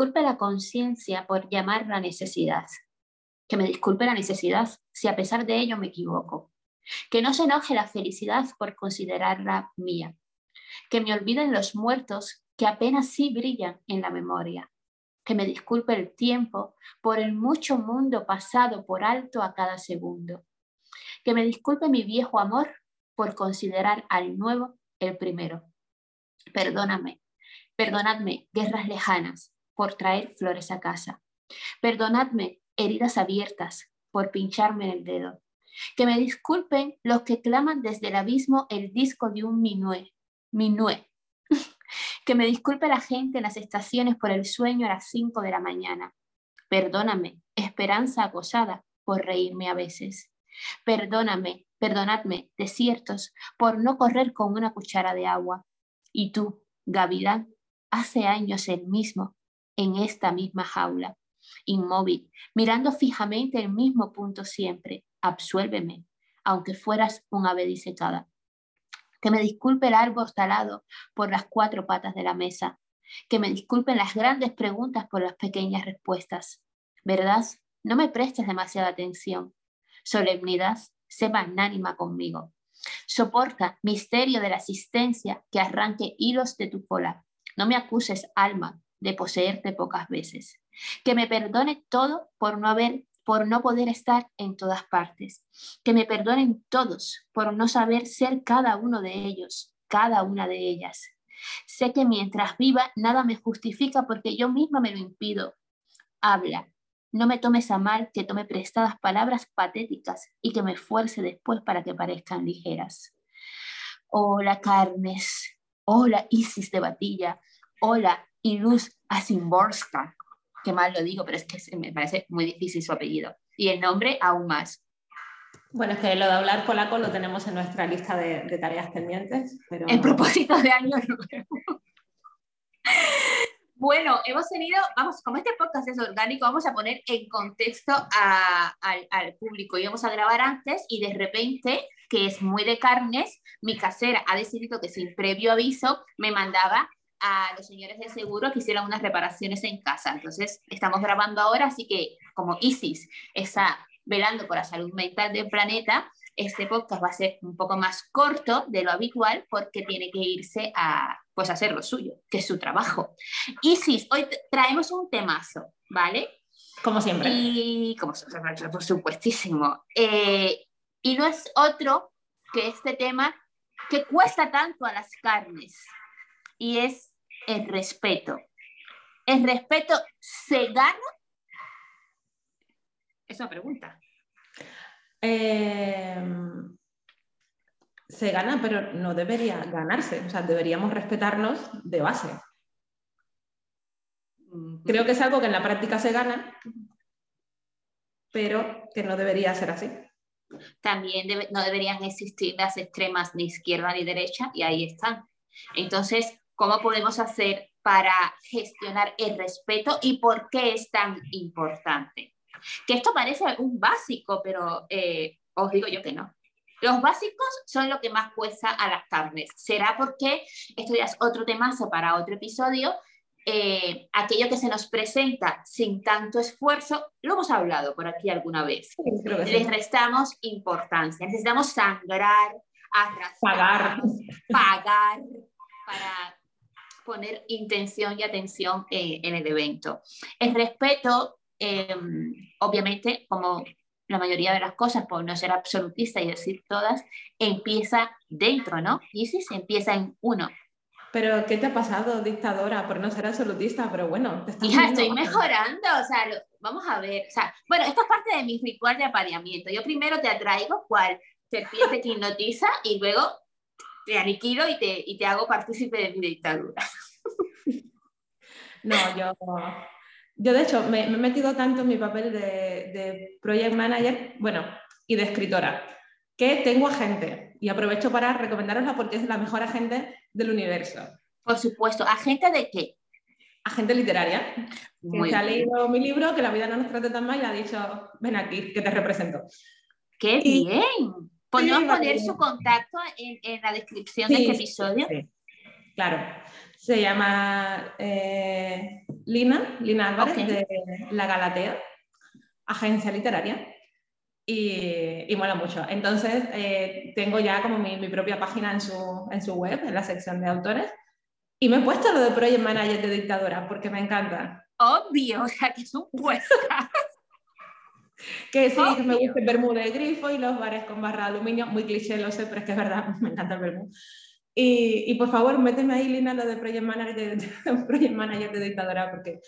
Disculpe la conciencia por llamar la necesidad. Que me disculpe la necesidad si a pesar de ello me equivoco. Que no se enoje la felicidad por considerarla mía. Que me olviden los muertos que apenas sí brillan en la memoria. Que me disculpe el tiempo por el mucho mundo pasado por alto a cada segundo. Que me disculpe mi viejo amor por considerar al nuevo el primero. Perdóname, perdonadme guerras lejanas por traer flores a casa. Perdonadme heridas abiertas por pincharme en el dedo. Que me disculpen los que claman desde el abismo el disco de un minué, minué. que me disculpe la gente en las estaciones por el sueño a las 5 de la mañana. Perdóname, esperanza acosada, por reírme a veces. Perdóname, perdonadme, desiertos, por no correr con una cuchara de agua. Y tú, gavilán, hace años el mismo, en esta misma jaula, inmóvil, mirando fijamente el mismo punto siempre. Absuélveme, aunque fueras un ave disecada. Que me disculpe el árbol talado por las cuatro patas de la mesa. Que me disculpen las grandes preguntas por las pequeñas respuestas. ¿Verdad? No me prestes demasiada atención. Solemnidad, sé magnánima conmigo. Soporta, misterio de la existencia, que arranque hilos de tu cola. No me acuses, alma, de poseerte pocas veces. Que me perdone todo por no haber por no poder estar en todas partes. Que me perdonen todos por no saber ser cada uno de ellos, cada una de ellas. Sé que mientras viva nada me justifica porque yo misma me lo impido. Habla, no me tomes a mal que tome prestadas palabras patéticas y que me esfuerce después para que parezcan ligeras. Hola Carnes, hola Isis de Batilla, hola Iluz Asimborska, que mal lo digo, pero es que me parece muy difícil su apellido. Y el nombre aún más. Bueno, es que lo de hablar polaco lo tenemos en nuestra lista de, tareas pendientes. Pero... En propósito de año nuevo. Bueno, hemos tenido, vamos, como este podcast es orgánico, vamos a poner en contexto al, público. Íbamos a grabar antes y de repente, que es muy de carnes, mi casera ha decidido que sin previo aviso me mandaba a los señores de seguro que hicieran unas reparaciones en casa. Entonces, estamos grabando ahora, así que como ISIS está velando por la salud mental del planeta, este podcast va a ser un poco más corto de lo habitual porque tiene que irse a pues hacer lo suyo, que es su trabajo. Isis, hoy traemos un temazo, ¿vale? Como siempre. Y como por supuestísimo. Eh, y no es otro que este tema que cuesta tanto a las carnes y es el respeto. ¿El respeto se gana? Es una pregunta. Eh, se gana, pero no debería ganarse. O sea, deberíamos respetarnos de base. Creo que es algo que en la práctica se gana, pero que no debería ser así. También no deberían existir las extremas ni izquierda ni derecha, y ahí están. Entonces, ¿cómo podemos hacer para gestionar el respeto y por qué es tan importante? Que esto parece un básico, pero eh, os digo yo que no. Los básicos son lo que más cuesta a las carnes. ¿Será porque esto ya es otro temazo para otro episodio? Eh, aquello que se nos presenta sin tanto esfuerzo, lo hemos hablado por aquí alguna vez. Les restamos importancia. Necesitamos sangrar, arrastrar, pagar. pagar para poner intención y atención eh, en el evento. El respeto, eh, obviamente, como la mayoría de las cosas, por no ser absolutista y decir todas, empieza dentro, ¿no? Y si se empieza en uno. Pero, ¿qué te ha pasado, dictadora, por no ser absolutista? Pero bueno, te Hija, estoy mejorando, o sea, vamos a ver, o sea, bueno, esto es parte de mi ritual de apareamiento. Yo primero te atraigo cual serpiente que hipnotiza y luego te aniquilo y te, y te hago partícipe de mi dictadura. No, yo yo, de hecho, me, he metido tanto en mi papel de, project manager, bueno, y de escritora, que tengo agente y aprovecho para recomendarosla porque es la mejor agente del universo. Por supuesto, ¿agente de qué? Agente literaria, que ha leído mi libro, que la vida no nos trata tan mal y ha dicho, ven aquí, que te represento. ¡Qué bien! ¿Podemos poner su contacto en, la descripción de este episodio? Claro. Se llama eh, Lina, Lina Álvarez, de La Galatea, agencia literaria. Y, y mola mucho. Entonces, eh, tengo ya como mi, mi, propia página en su, en su web, en la sección de autores. Y me he puesto lo de Project Manager de Dictadora porque me encanta. Obvio, o sea, que es un puesto. que sí, que me gusta el vermú de grifo y los bares con barra de aluminio. Muy cliché, lo sé, pero es que es verdad, me encanta el vermú. Y, y, por favor, méteme ahí, Lina, lo de Project Manager de, Project Manager de Dictadora porque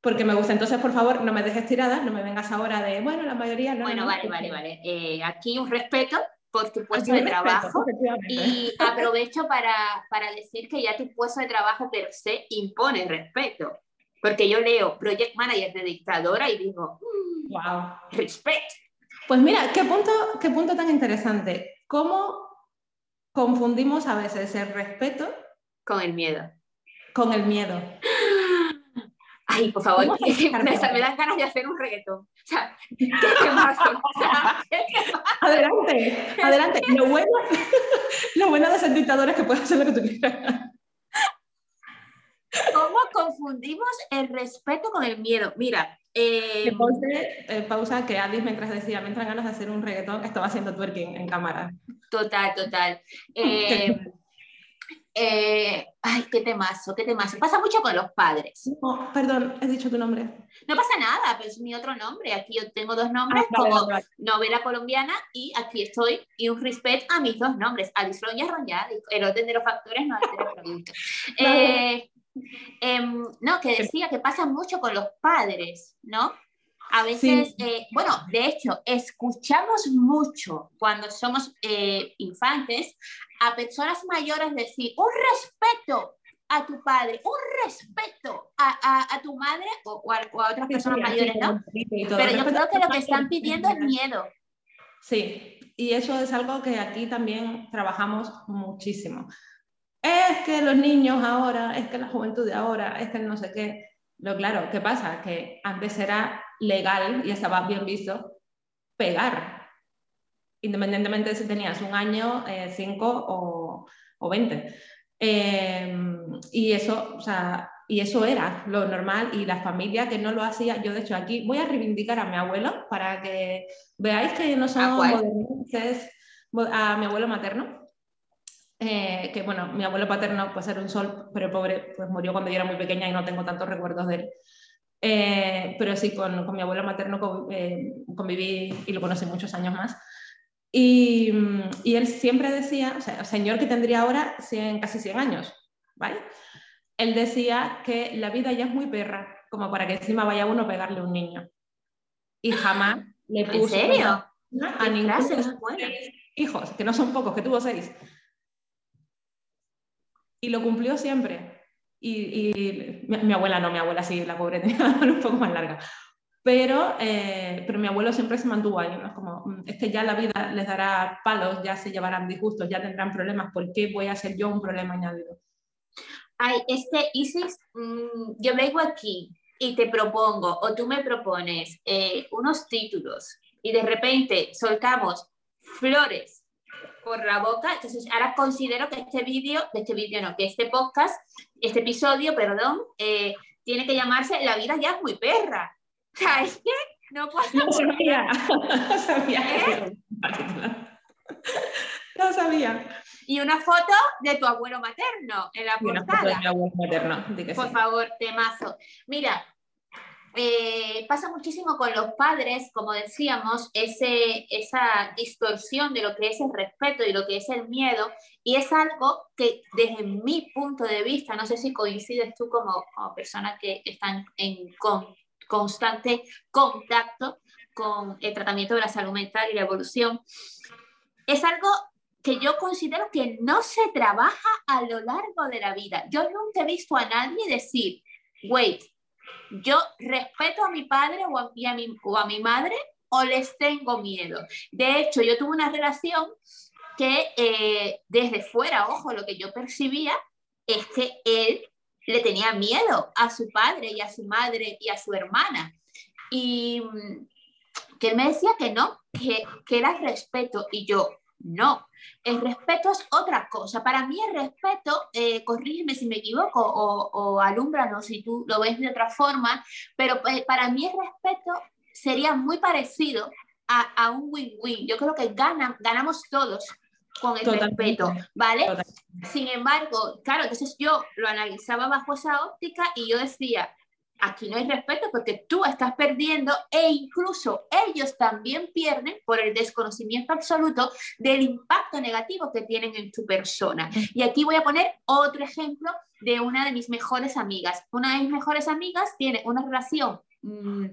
porque me gusta. Entonces, por favor, no me dejes tirada, no me vengas ahora de, bueno, la mayoría no. Bueno, vale, vale, vale. Eh, aquí un respeto por tu puesto de trabajo y aprovecho para, para, decir que ya tu puesto de trabajo per se impone respeto. Porque yo leo Project Manager de dictadora y digo, wow, mm, respeto. Pues mira, qué punto, qué punto tan interesante. ¿Cómo confundimos a veces el respeto con el miedo? Con el miedo. Ay, por favor, me, dan ganas de hacer un reggaetón. O sea, ¿qué temazo? O sea, adelante, adelante. Lo bueno, lo bueno de ser dictador es que puedes hacer lo que tú quieras. ¿Cómo confundimos el respeto con el miedo? Mira. Eh, eh, pausa que Alice mientras decía, me entran ganas de hacer un reggaetón, estaba haciendo twerking en cámara. Total, total. Eh, eh, ay, qué temazo, qué temazo. Pasa mucho con los padres. perdón, he dicho tu nombre. No pasa nada, pero es mi otro nombre. Aquí yo tengo dos nombres ah, como novela colombiana y aquí estoy y un respeto a mis dos nombres, Alice Roña Roña, el orden de los factores no altera el producto. Eh, em, no, que decía que pasa mucho con los padres, ¿no? A veces, eh, bueno, de hecho, escuchamos mucho cuando somos eh, infantes a personas mayores decir un respeto a tu padre, un respeto a, a, tu madre o, a, otras personas mayores, ¿no? Pero yo creo que lo que están pidiendo es miedo. Sí, y eso es algo que aquí también trabajamos muchísimo. Es que los niños ahora, es que la juventud de ahora, es que no sé qué. Lo claro, ¿qué pasa? Que antes era legal y estaba bien visto pegar, independientemente de si tenías un año, eh, cinco o, o veinte. Em, y eso, o sea, y eso era lo normal y la familia que no lo hacía, yo de hecho aquí voy a reivindicar a mi abuelo para que veáis que no somos a mi abuelo materno, eh, que bueno, mi abuelo paterno pues era un sol, pero pobre, pues murió cuando yo era muy pequeña y no tengo tantos recuerdos de él. Eh, pero sí, con, con, mi abuelo materno eh, conviví y lo conocí muchos años más. Y, y, él siempre decía, o sea, señor que tendría ahora 100, casi 100 años, ¿vale? Él decía que la vida ya es muy perra, como para que encima vaya uno a pegarle a un niño. Y jamás le puso ¿En serio? a ninguno de hijos, que no son pocos, que tuvo seis. Y lo cumplió siempre. Y, mi, abuela no, mi abuela sí, la pobre tenía la un poco más larga. Pero, eh, pero mi abuelo siempre se mantuvo ahí, ¿no? Es como, mm, es que ya la vida les dará palos, ya se llevarán disgustos, ya tendrán problemas, ¿por qué voy a ser yo un problema añadido? Ay, este Isis, mmm, yo vengo aquí y te propongo, o tú me propones eh, unos títulos y de repente soltamos flores por la boca. Entonces, ahora considero que este vídeo, este vídeo no, que este podcast, este episodio, perdón, eh, tiene que llamarse La vida ya es muy perra. O sea, es que no puedo. No sabía. No sabía. ¿Eh? No sabía. Y una foto de tu abuelo materno en la portada. de abuelo materno. Por favor, temazo. Mira, eh, pasa muchísimo con los padres, como decíamos, ese, esa distorsión de lo que es el respeto y lo que es el miedo, y es algo que desde mi punto de vista, no sé si coincides tú como, persona que está en con, constante contacto con el tratamiento de la salud mental y la evolución, es algo que yo considero que no se trabaja a lo largo de la vida. Yo nunca he visto a nadie decir, wait, yo respeto a mi padre o a, mi, o a mi madre o les tengo miedo. De hecho, yo tuve una relación que eh, desde fuera, ojo, lo que yo percibía es que él le tenía miedo a su padre y a su madre y a su hermana. Y mm, que él me decía que no, que, que era respeto. Y yo, No, el respeto es otra cosa. Para mí el respeto, eh, corrígeme si me equivoco o, o alúmbranos si tú lo ves de otra forma, pero eh, para mí el respeto sería muy parecido a, un win-win. Yo creo que ganamos todos con el respeto, ¿vale? Sin embargo, claro, entonces yo lo analizaba bajo esa óptica y yo decía, aquí no hay respeto porque tú estás perdiendo e incluso ellos también pierden por el desconocimiento absoluto del impacto negativo que tienen en tu persona. Y aquí voy a poner otro ejemplo de una de mis mejores amigas. Una de mis mejores amigas tiene una relación mm,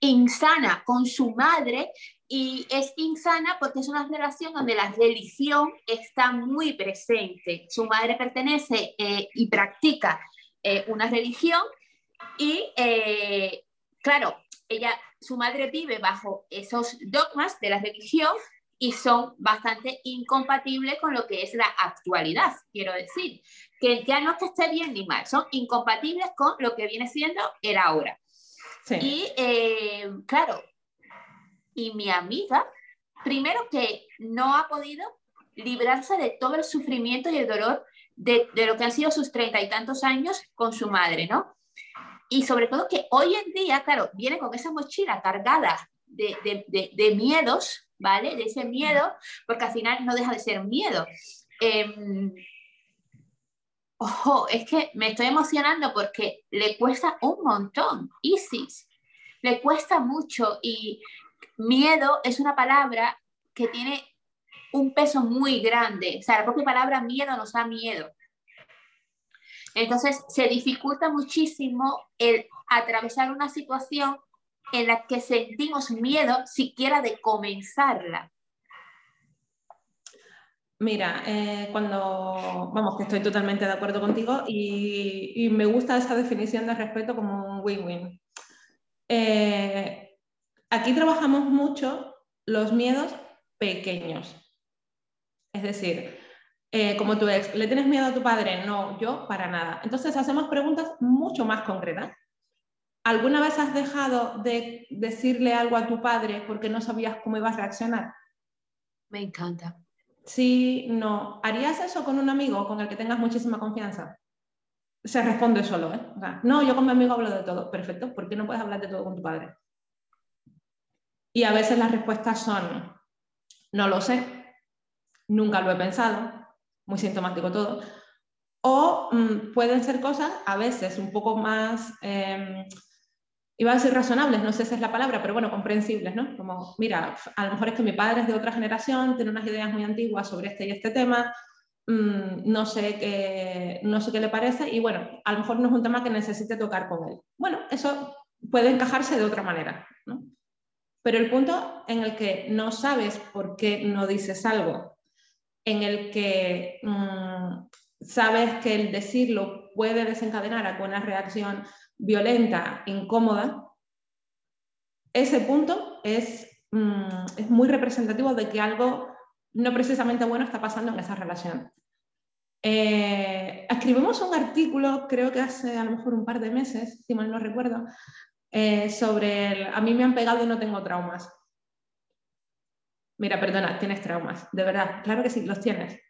insana con su madre y es insana porque es una relación donde la religión está muy presente. Su madre pertenece eh, y practica eh, una religión y, eh, claro, ella, su madre vive bajo esos dogmas de la religión y son bastante incompatibles con lo que es la actualidad, quiero decir, que ya no es que esté bien ni mal, son incompatibles con lo que viene siendo el ahora. Y eh, claro, y mi amiga, primero que no ha podido librarse de todo el sufrimiento y el dolor de, de lo que han sido sus treinta y tantos años con su madre, ¿no? Y sobre todo que hoy en día, claro, viene con esa mochila cargada de, de, de, miedos, ¿vale? De ese miedo, porque al final no deja de ser miedo. Em, ojo, es que me estoy emocionando porque le cuesta un montón, Isis, le cuesta mucho y miedo es una palabra que tiene un peso muy grande, o sea, la propia palabra miedo nos da miedo. Entonces, se dificulta muchísimo el atravesar una situación en la que sentimos miedo siquiera de comenzarla. Mira, eh, cuando, vamos, que estoy totalmente de acuerdo contigo y, me gusta esa definición de respeto como un win-win. Eh, aquí trabajamos mucho los miedos pequeños. Es decir, eh, como tu ex, ¿le tienes miedo a tu padre? No, yo para nada. Entonces hacemos preguntas mucho más concretas. ¿Alguna vez has dejado de decirle algo a tu padre porque no sabías cómo ibas a reaccionar? Me encanta. Sí, no. ¿Harías eso con un amigo con el que tengas muchísima confianza? Se responde solo, ¿eh? no, yo con mi amigo hablo de todo. Perfecto, ¿por qué no puedes hablar de todo con tu padre? Y a veces las respuestas son, no lo sé, nunca lo he pensado, muy sintomático todo. O mm, pueden ser cosas a veces un poco más eh, iba a decir razonables, no sé si es la palabra, pero bueno, comprensibles, ¿no? Como, mira, a lo mejor es que mi padre es de otra generación, tiene unas ideas muy antiguas sobre este y este tema, mm, no, sé qué, no sé qué le parece y bueno, a lo mejor no es un tema que necesite tocar con él. Bueno, eso puede encajarse de otra manera, ¿no? Pero el punto en el que no sabes por qué no dices algo, en el que mm, sabes que el decirlo puede desencadenar alguna reacción violenta, incómoda, ese punto es, mm, es muy representativo de que algo no precisamente bueno está pasando en esa relación. Eh, escribimos un artículo, creo que hace a lo mejor un par de meses, si mal no recuerdo, eh, sobre el, a mí me han pegado y no tengo traumas. Mira, perdona, tienes traumas, de verdad, claro que sí, los tienes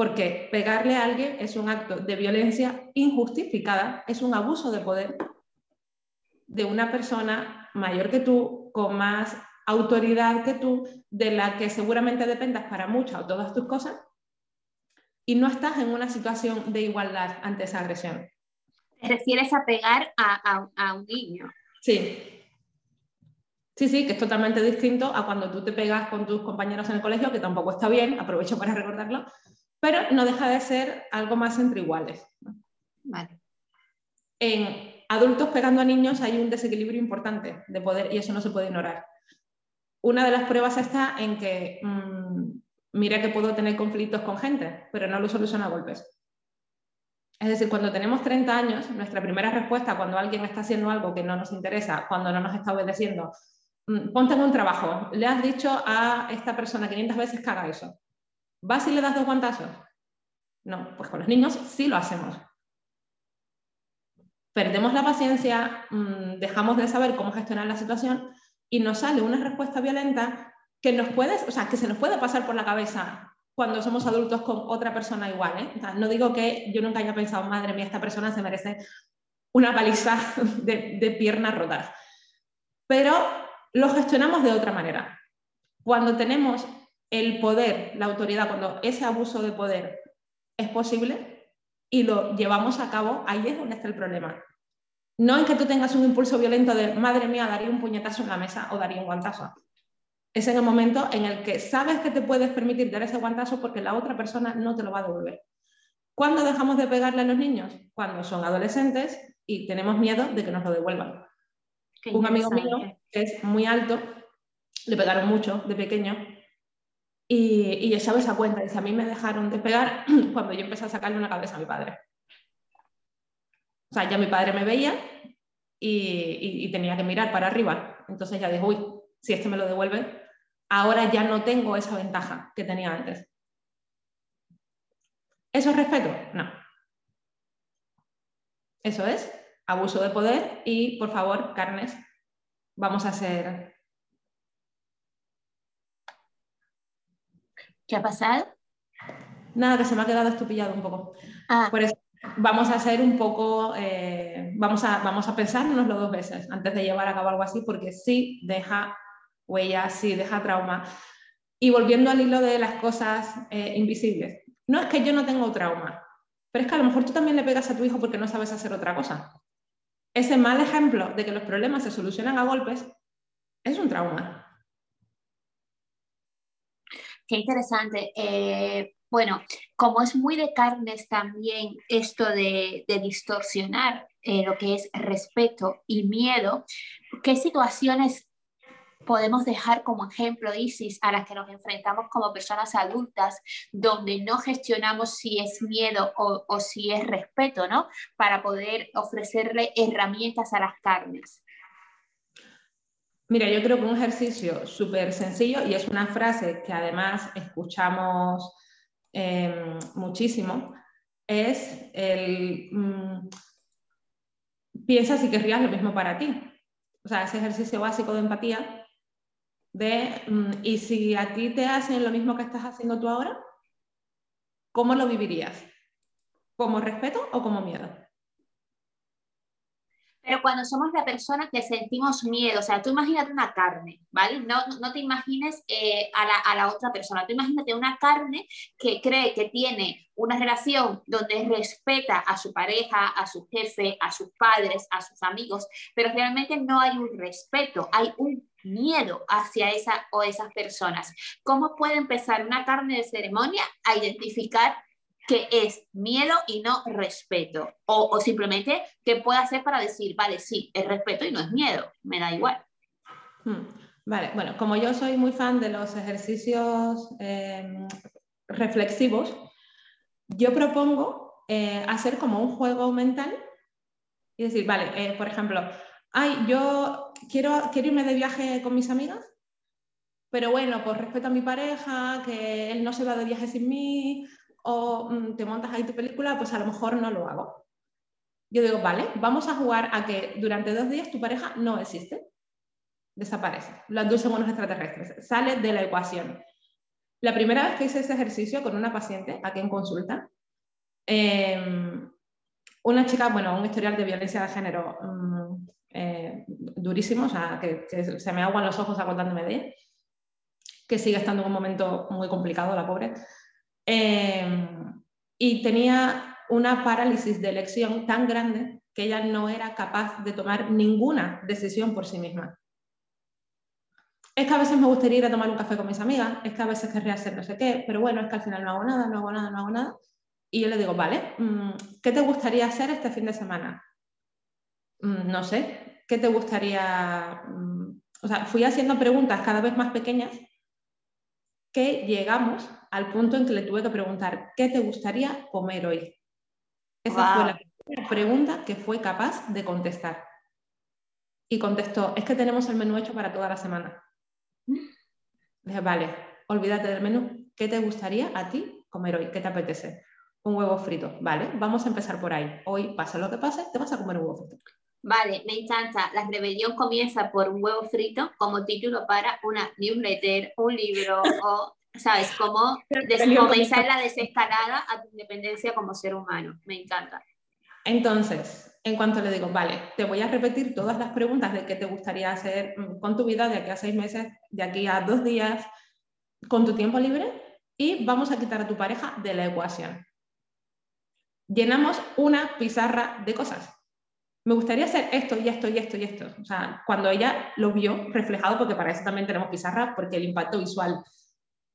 porque pegarle a alguien es un acto de violencia injustificada, es un abuso de poder de una persona mayor que tú, con más autoridad que tú, de la que seguramente dependas para muchas o todas tus cosas, y no estás en una situación de igualdad ante esa agresión. ¿Te refieres a pegar a, un niño? Sí. Sí, sí, que es totalmente distinto a cuando tú te pegas con tus compañeros en el colegio, que tampoco está bien, aprovecho para recordarlo, pero no deja de ser algo más entre iguales. En adultos pegando a niños hay un desequilibrio importante de poder y eso no se puede ignorar. Una de las pruebas está en que, mm, mira que puedo tener conflictos con gente, pero no lo soluciona a golpes. Es decir, cuando tenemos 30 años, nuestra primera respuesta cuando alguien está haciendo algo que no nos interesa, cuando no nos está obedeciendo, ponte en un trabajo, le has dicho a esta persona 500 veces que haga eso. ¿Vas y le das dos guantazos? No, pues con los niños sí lo hacemos. Perdemos la paciencia, mm, dejamos de saber cómo gestionar la situación y nos sale una respuesta violenta que nos puedes, o sea, que se nos puede pasar por la cabeza cuando somos adultos con otra persona igual. ¿eh? no digo que yo nunca haya pensado, madre mía, esta persona se merece una paliza de, de piernas rotas. Pero lo gestionamos de otra manera. Cuando tenemos el poder, la autoridad, cuando ese abuso de poder es posible y lo llevamos a cabo, ahí es donde está el problema. No es que tú tengas un impulso violento de, madre mía, daría un puñetazo en la mesa o daría un guantazo. Es en el momento en el que sabes que te puedes permitir dar ese guantazo porque la otra persona no te lo va a devolver. ¿Cuándo dejamos de pegarle a los niños? Cuando son adolescentes y tenemos miedo de que nos lo devuelvan. Un amigo mío que es muy alto, le pegaron mucho de pequeño y, y echaba esa cuenta. Dice, a mí me dejaron de pegar cuando yo empecé a sacarle una cabeza a mi padre. O sea, ya mi padre me veía y, y tenía que mirar para arriba. Entonces ya dijo, uy, si este me lo devuelve, ahora ya no tengo esa ventaja que tenía antes. ¿Eso es respeto? No. Eso es abuso de poder y, por favor, carnes, vamos a ser... ¿Qué ha pasado? Nada, que se me ha quedado estupillado un poco. Ah. Por eso vamos a hacer un poco, eh, vamos, a, vamos a pensárnoslo dos veces antes de llevar a cabo algo así, porque sí deja huella, sí deja trauma. Y volviendo al hilo de las cosas eh, invisibles, no es que yo no tengo trauma, pero es que a lo mejor tú también le pegas a tu hijo porque no sabes hacer otra cosa. Ese mal ejemplo de que los problemas se solucionan a golpes es un trauma. Qué interesante. Eh, bueno, como es muy de carnes también esto de, distorsionar eh, lo que es respeto y miedo, ¿qué situaciones podemos dejar como ejemplo, Isis, a las que nos enfrentamos como personas adultas, donde no gestionamos si es miedo o, si es respeto, ¿no? Para poder ofrecerle herramientas a las carnes. Mira, yo creo que un ejercicio súper sencillo y es una frase que además escuchamos em, muchísimo, es el mm, piensa si querrías lo mismo para ti. O sea, ese ejercicio básico de empatía de, mm, y si a ti te hacen lo mismo que estás haciendo tú ahora, ¿cómo lo vivirías? ¿Como respeto o como miedo? Pero cuando somos la persona que sentimos miedo, o sea, tú imagínate una carne, ¿vale? No, no te imagines eh, a, la, a, la, otra persona, tú imagínate una carne que cree que tiene una relación donde respeta a su pareja, a su jefe, a sus padres, a sus amigos, pero realmente no hay un respeto, hay un miedo hacia esa o esas personas. ¿Cómo puede empezar una carne de ceremonia a identificar que es miedo y no respeto? O, simplemente, ¿qué puede hacer para decir, vale, sí, es respeto y no es miedo? Me da igual. Hmm, vale, bueno, como yo soy muy fan de los ejercicios eh, reflexivos, yo propongo eh, hacer como un juego mental y decir, vale, eh, por ejemplo, ay, yo quiero, quiero irme de viaje con mis amigas, pero bueno, por respeto a mi pareja, que él no se va de viaje sin mí, o mm, te montas ahí tu película, pues a lo mejor no lo hago. Yo digo, vale, vamos a jugar a que durante dos días tu pareja no existe, desaparece, lo inducen unos extraterrestres, sale de la ecuación. La primera vez que hice ese ejercicio con una paciente aquí en consulta, em, una chica, bueno, un historial de violencia de género mm, eh, o sea, que, se me aguan los ojos acordándome de ella, que sigue estando en un momento muy complicado, la pobre. Em, y tenía una parálisis de elección tan grande que ella no era capaz de tomar ninguna decisión por sí misma. Es que a veces me gustaría ir a tomar un café con mis amigas, es que a veces querría hacer no sé qué, pero bueno, es que al final no hago nada, no hago nada, no hago nada. Y yo le digo, vale, mm, ¿qué te gustaría hacer este fin de semana? Mm, no sé, ¿qué te gustaría? Mm, o sea, fui haciendo preguntas cada vez más pequeñas que llegamos al punto en que le tuve que preguntar, ¿qué te gustaría comer hoy? Esa fue la primera pregunta que fue capaz de contestar. Y contestó, es que tenemos el menú hecho para toda la semana. Dije, vale, olvídate del menú. ¿Qué te gustaría a ti comer hoy? ¿Qué te apetece? Un huevo frito. Vale, vamos a empezar por ahí. Hoy, pase lo que pase, te vas a comer un huevo frito. Vale, me encanta. La rebelión comienza por un huevo frito como título para una newsletter, un libro o, ¿sabes? Como comenzar la desescalada a tu independencia como ser humano. Me encanta. Entonces, en cuanto le digo, vale, te voy a repetir todas las preguntas de qué te gustaría hacer mm, con tu vida de aquí a seis meses, de aquí a dos días, con tu tiempo libre, y vamos a quitar a tu pareja de la ecuación. Llenamos una pizarra de cosas me gustaría hacer esto y esto y esto y esto. O sea, cuando ella lo vio reflejado, porque para eso también tenemos pizarra, porque el impacto visual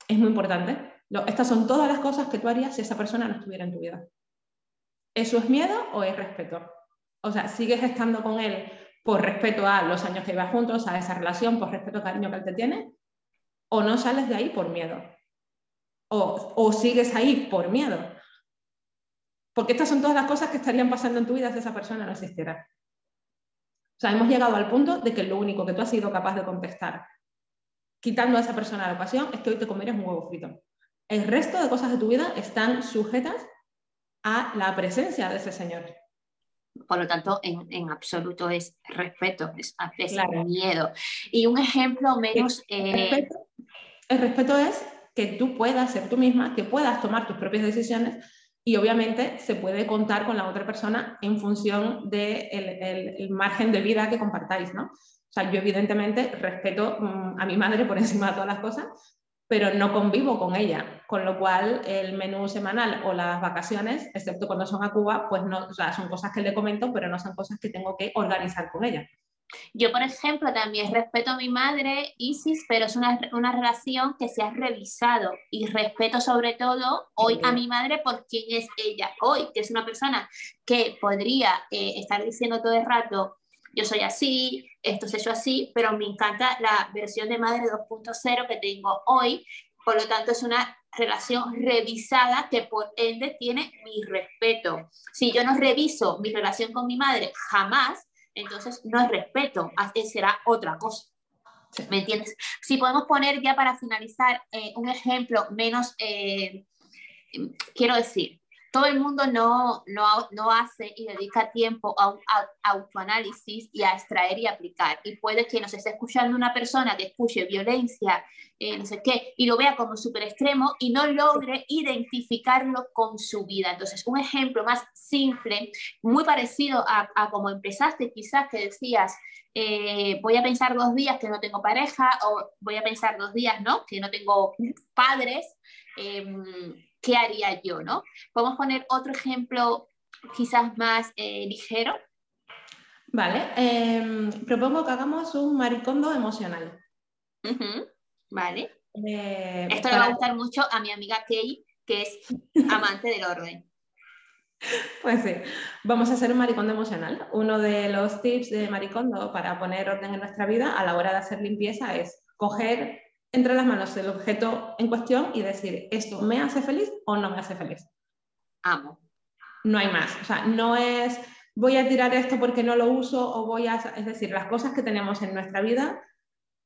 es muy importante. estas son todas las cosas que tú harías si esa persona no estuviera en tu vida. ¿Eso es miedo o es respeto? O sea, sigues estando con él por respeto a los años que llevas juntos, a esa relación, por respeto al cariño que él te tiene, o no sales de ahí por miedo. O, o sigues ahí por miedo. Porque estas son todas las cosas que estarían pasando en tu vida si esa persona no existiera. O sea, hemos llegado al punto de que lo único que tú has sido capaz de contestar, quitando a esa persona la ocasión, es que hoy te comerías un huevo frito. El resto de cosas de tu vida están sujetas a la presencia de ese señor. Por lo tanto, en, absoluto es respeto, es, miedo. Y un ejemplo menos... Eh, el respeto es que tú puedas ser tú misma, que puedas tomar tus propias decisiones y obviamente se puede contar con la otra persona en función del de el, margen de vida que compartáis, ¿no? O sea, yo evidentemente respeto mm, a mi madre por encima de todas las cosas, pero no convivo con ella, con lo cual el menú semanal o las vacaciones, excepto cuando son a Cuba, pues no, o sea, son cosas que le comento, pero no son cosas que tengo que organizar con ella. Yo, por ejemplo, también respeto a mi madre, Isis, pero es una, una relación que se ha revisado y respeto sobre todo hoy a mi madre por quién es ella hoy, que es una persona que podría eh, estar diciendo todo el rato, yo soy así, esto es eso así, pero me encanta la versión de madre 2.0 que tengo hoy, por lo tanto es una relación revisada que por ende tiene mi respeto. Si yo no reviso mi relación con mi madre, jamás entonces no es respeto, será otra cosa. ¿Me entiendes? Si podemos poner ya para finalizar eh, un ejemplo menos, eh, quiero decir, todo el mundo no, no, no, hace y dedica tiempo a un autoanálisis y a extraer y aplicar. Y puede que nos esté escuchando una persona que escuche violencia, eh, no sé qué, y lo vea como súper extremo y no logre identificarlo con su vida. Entonces, un ejemplo más simple, muy parecido a, como empezaste, quizás que decías, eh, voy a pensar dos días que no tengo pareja o voy a pensar dos días, ¿no? Que no tengo padres. Em, ¿qué haría yo? ¿no? Podemos poner otro ejemplo quizás más eh, ligero. Vale, em, propongo que hagamos un maricondo emocional. Vale. Eh, Esto le va a gustar mucho a mi amiga Kay, que es amante del orden. Pues sí, vamos a hacer un maricondo emocional. Uno de los tips de maricondo para poner orden en nuestra vida a la hora de hacer limpieza es coger entre las manos del objeto en cuestión y decir, ¿esto me hace feliz o no me hace feliz? Amo. No hay más. O sea, no es voy a tirar esto porque no lo uso o voy a... Es decir, las cosas que tenemos en nuestra vida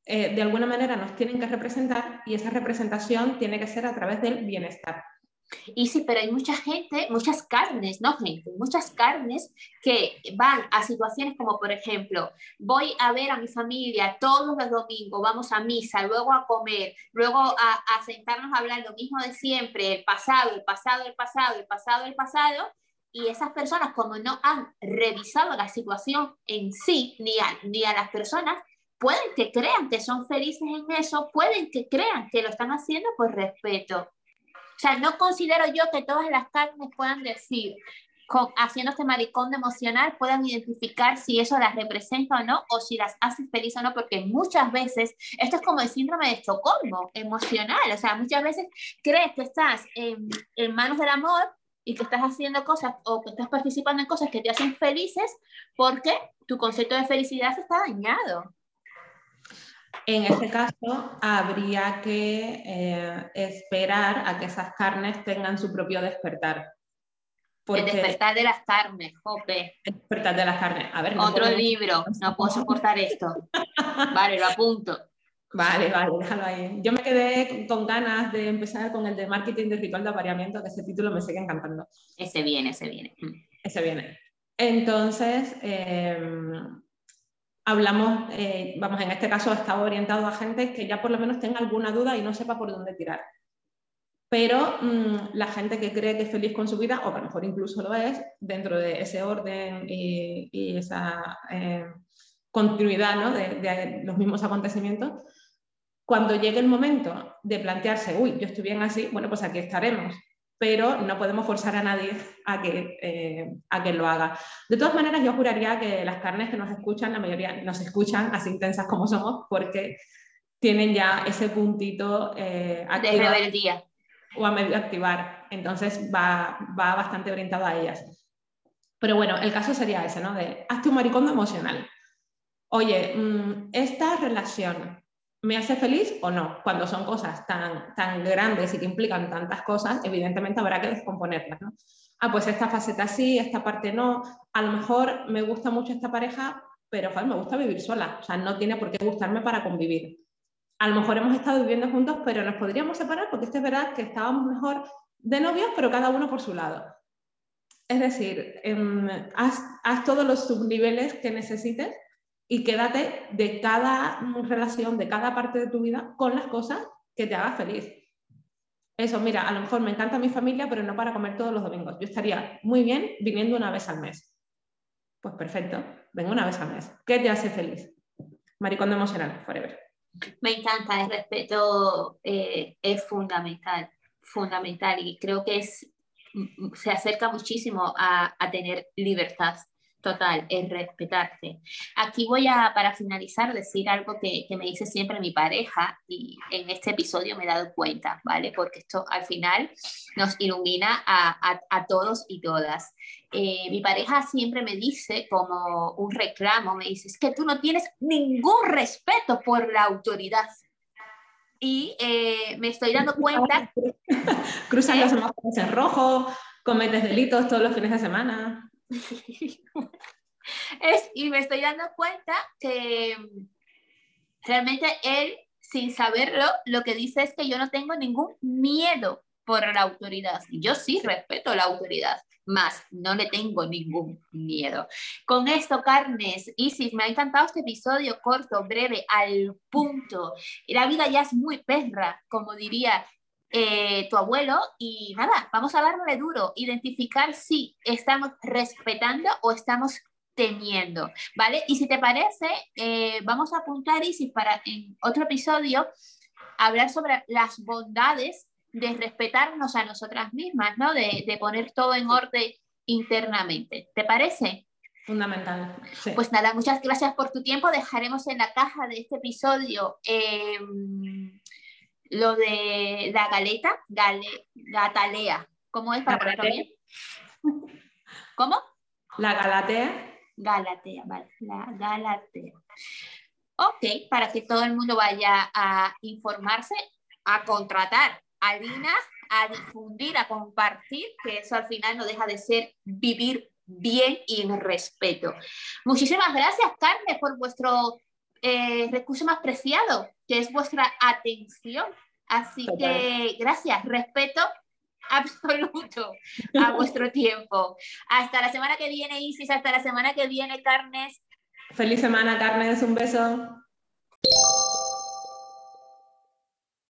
eh, de alguna manera nos tienen que representar y esa representación tiene que ser a través del bienestar. Y sí, pero hay mucha gente, muchas carnes, no gente, muchas carnes que van a situaciones como, por ejemplo, voy a ver a mi familia todos los domingos, vamos a misa, luego a comer, luego a, a sentarnos a hablar lo mismo de siempre, el pasado, el pasado, el pasado, el pasado, el pasado, y esas personas como no han revisado la situación en sí, ni a, ni a las personas, pueden que crean que son felices en eso, pueden que crean que lo están haciendo por respeto sea, no considero yo que todas las carnes puedan decir, con, haciendo este maricón de emocional, puedan identificar si eso las representa o no, o si las hace feliz o no, porque muchas veces, esto es como el síndrome de Estocolmo emocional, o sea, muchas veces crees que estás en, en manos del amor y que estás haciendo cosas o que estás participando en cosas que te hacen felices porque tu concepto de felicidad está dañado. En ese caso, habría que eh, esperar a que esas carnes tengan su propio despertar. el despertar de las carnes, jope. El despertar de las carnes. A ver, Otro libro, no puedo soportar esto. Vale, lo apunto. Vale, vale, déjalo ahí. Yo me quedé con ganas de empezar con el de marketing de ritual de apareamiento, que ese título me sigue encantando. Ese viene, ese viene. Ese viene. Entonces, em, hablamos, eh, vamos, en este caso estaba orientado a gente que ya por lo menos tenga alguna duda y no sepa por dónde tirar. Pero mm, la gente que cree que es feliz con su vida, o a lo mejor incluso lo es, dentro de ese orden y, esa eh, continuidad ¿no? de, de los mismos acontecimientos, cuando llegue el momento de plantearse, uy, yo estoy bien así, bueno, pues aquí estaremos pero no podemos forzar a nadie a que, eh, a que lo haga. De todas maneras, yo juraría que las carnes que nos escuchan, la mayoría nos escuchan así intensas como somos, porque tienen ya ese puntito eh, de rebeldía. O a medio activar. Entonces va, va bastante orientado a ellas. Pero bueno, el caso sería ese, ¿no? De hazte un maricondo emocional. Oye, mm, esta relación ¿Me hace feliz o no? Cuando son cosas tan, tan grandes y que implican tantas cosas, evidentemente habrá que descomponerlas. ¿no? Ah, pues esta faceta sí, esta parte no. A lo mejor me gusta mucho esta pareja, pero me gusta vivir sola. O sea, no tiene por qué gustarme para convivir. A lo mejor hemos estado viviendo juntos, pero nos podríamos separar porque es verdad que estábamos mejor de novios, pero cada uno por su lado. Es decir, haz, haz todos los subniveles que necesites y quédate de cada relación, de cada parte de tu vida con las cosas que te hagas feliz. Eso, mira, a lo mejor me encanta mi familia, pero no para comer todos los domingos. Yo estaría muy bien viniendo una vez al mes. Pues perfecto, vengo una vez al mes. ¿Qué te hace feliz? Maricondo emocional, forever. Me encanta, el respeto eh, es fundamental, fundamental y creo que es, se acerca muchísimo a, a tener libertad Total, es respetarte. Aquí voy a, para finalizar, decir algo que, me dice siempre mi pareja y en este episodio me he dado cuenta, ¿vale? Porque esto al final nos ilumina a, todos y todas. Eh, mi pareja siempre me dice como un reclamo, me dice, es que tú no tienes ningún respeto por la autoridad. Y eh, me estoy dando cuenta... Cruzan los semáforos en rojo, cometes delitos todos los fines de semana. es, y me estoy dando cuenta que realmente él, sin saberlo, lo que dice es que yo no tengo ningún miedo por la autoridad. Yo sí respeto la autoridad, más no le tengo ningún miedo. Con esto, Carnes, Isis, me ha encantado este episodio corto, breve, al punto. La vida ya es muy perra, como diría eh, tu abuelo y nada, vamos a darle duro, identificar si estamos respetando o estamos temiendo, ¿vale? Y si te parece, eh, vamos a apuntar, y si para en otro episodio hablar sobre las bondades de respetarnos a nosotras mismas, ¿no? De, de poner todo en orden internamente. ¿Te parece? Fundamental. Pues nada, muchas gracias por tu tiempo. Dejaremos en la caja de este episodio eh, lo de la galeta, gale, gatalea. ¿Cómo es para ponerlo bien? ¿Cómo? La galatea. Galatea, vale, la galatea. Ok, para que todo el mundo vaya a informarse, a contratar a Lina, a difundir, a compartir, que eso al final no deja de ser vivir bien y en respeto. Muchísimas gracias, Carmen, por vuestro eh, recurso más preciado, que es vuestra atención. Así que gracias, respeto absoluto a vuestro tiempo. Hasta la semana que viene, Isis, hasta la semana que viene, Carnes. Feliz semana, Carnes, un beso.